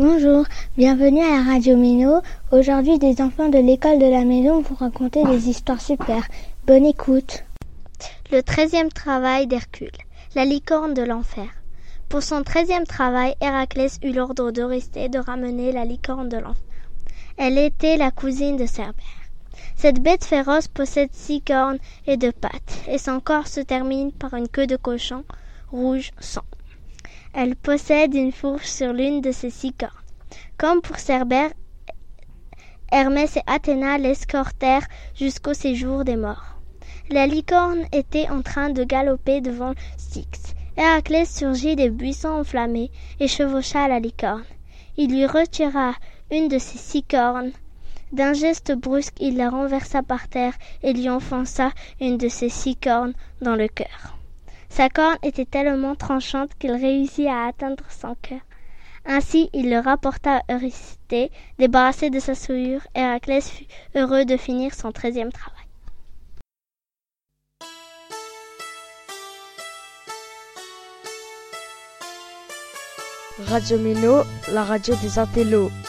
Bonjour, bienvenue à la Radio Méno. Aujourd'hui, des enfants de l'école de la maison vont raconter des histoires super. Bonne écoute. Le treizième travail d'Hercule, la licorne de l'enfer. Pour son treizième travail, Héraclès eut l'ordre d'Oristée de ramener la licorne de l'enfer. Elle était la cousine de Cerbère. Cette bête féroce possède six cornes et deux pattes, et son corps se termine par une queue de cochon rouge sang. Elle possède une fourche sur l'une de ses six cornes. Comme pour Cerbère, Hermès et Athéna l'escortèrent jusqu'au séjour des morts. La licorne était en train de galoper devant Styx. Héraclès surgit des buissons enflammés et chevaucha la licorne. Il lui retira une de ses six cornes. D'un geste brusque, il la renversa par terre et lui enfonça une de ses six cornes dans le cœur. Sa corne était tellement tranchante qu'il réussit à atteindre son cœur. Ainsi il le rapporta à Eurysthée. Débarrassé de sa souillure, Héraclès fut heureux de finir son treizième travail. Radio Méno, la radio des.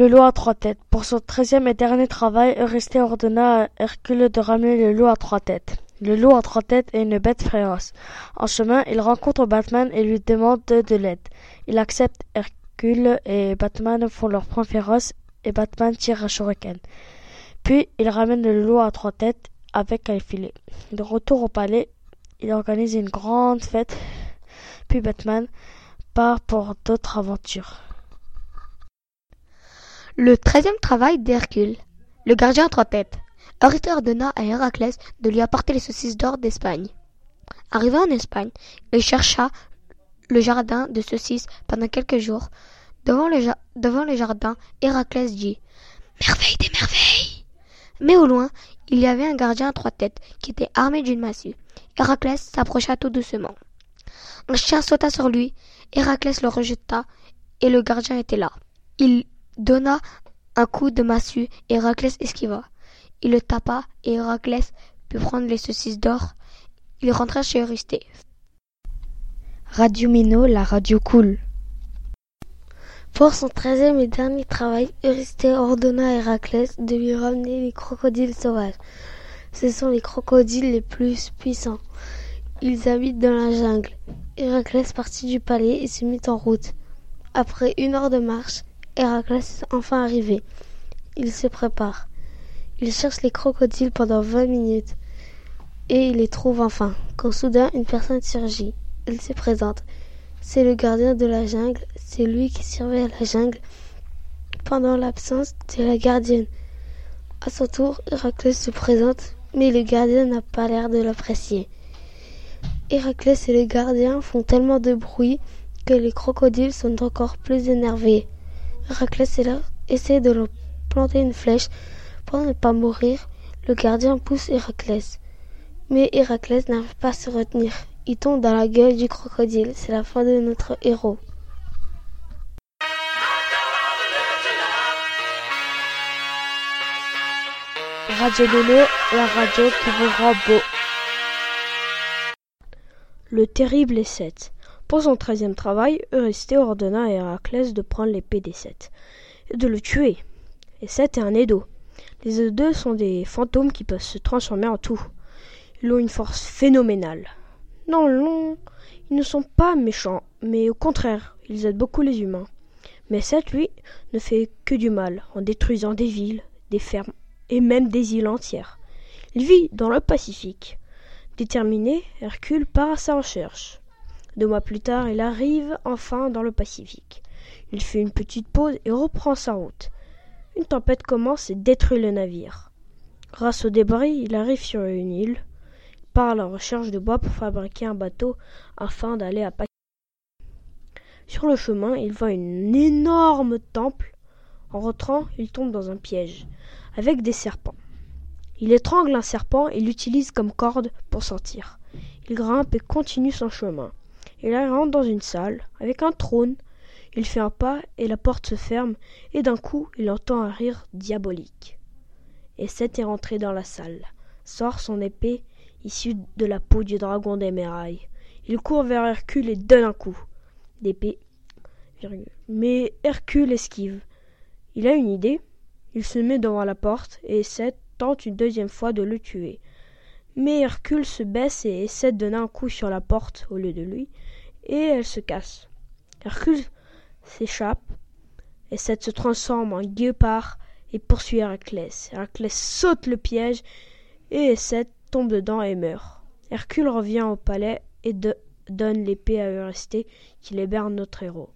Le loup à trois têtes. Pour son treizième et dernier travail, Eurysthée ordonna à Hercule de ramener le loup à trois têtes. Le loup à trois têtes est une bête féroce. En chemin, il rencontre Batman et lui demande de l'aide. Il accepte Hercule et Batman font leur point féroce et Batman tire un shuriken. Puis, il ramène le loup à trois têtes avec un filet. De retour au palais, il organise une grande fête. Puis Batman part pour d'autres aventures. Le treizième travail d'Hercule, le gardien à trois têtes. Eurysthée ordonna à Héraclès de lui apporter les saucisses d'or d'Espagne. Arrivé en Espagne, il chercha le jardin de saucisses pendant quelques jours. Devant le, jardin, Héraclès dit Merveille des merveilles Mais au loin, il y avait un gardien à trois têtes qui était armé d'une massue. Héraclès s'approcha tout doucement. Un chien sauta sur lui, Héraclès le rejeta, et le gardien était là. Donna un coup de massue et Héraclès esquiva. Il le tapa et Héraclès put prendre les saucisses d'or. Il rentra chez Eurysthée. Radio Mino, la radio cool. Pour son treizième et dernier travail, Eurysthée ordonna à Héraclès de lui ramener les crocodiles sauvages. Ce sont les crocodiles les plus puissants. Ils habitent dans la jungle. Héraclès partit du palais et se mit en route. Après une heure de marche, Héraclès est enfin arrivé. Il se prépare. Il cherche les crocodiles pendant vingt minutes et il les trouve enfin. Quand soudain une personne surgit. Il se présente. C'est le gardien de la jungle. C'est lui qui surveille la jungle pendant l'absence de la gardienne. À son tour, Héraclès se présente, mais le gardien n'a pas l'air de l'apprécier. Héraclès et le gardien font tellement de bruit que les crocodiles sont encore plus énervés. Héraclès essaie de leur planter une flèche pour ne pas mourir. Le gardien pousse Héraclès. Mais Héraclès n'arrive pas à se retenir. Il tombe dans la gueule du crocodile. C'est la fin de notre héros. Radio Méno, la radio qui vous rend beau. Le terrible est. Pour son treizième travail, Eurysthée ordonna à Héraclès de prendre l'épée des sept et de le tuer. Et sept est un Édo. Les deux sont des fantômes qui peuvent se transformer en tout. Ils ont une force phénoménale. Non, non, ils ne sont pas méchants, mais au contraire, ils aident beaucoup les humains. Mais Seth, lui, ne fait que du mal en détruisant des villes, des fermes et même des îles entières. Il vit dans le Pacifique. Déterminé, Hercule part à sa recherche. Deux mois plus tard, il arrive enfin dans le Pacifique. Il fait une petite pause et reprend sa route. Une tempête commence et détruit le navire. Grâce aux débris, il arrive sur une île. Il part à la recherche de bois pour fabriquer un bateau afin d'aller à Pacifique. Sur le chemin, il voit une énorme temple. En rentrant, il tombe dans un piège avec des serpents. Il étrangle un serpent et l'utilise comme corde pour sortir. Il grimpe et continue son chemin. Il rentre dans une salle avec un trône. Il fait un pas et la porte se ferme et d'un coup il entend un rire diabolique. Et Seth est rentré dans la salle, sort son épée issue de la peau du dragon d'émeraude. Il court vers Hercule et donne un coup d'épée. Mais Hercule esquive. Il a une idée. Il se met devant la porte et essaie, tente une deuxième fois de le tuer. Mais Hercule se baisse et essaie de donner un coup sur la porte au lieu de lui, et elle se casse. Hercule s'échappe, et cette se transforme en guépard et poursuit Héraclès. Héraclès saute le piège et Seth tombe dedans et meurt. Hercule revient au palais et donne l'épée à Eurysthée qui libère notre héros.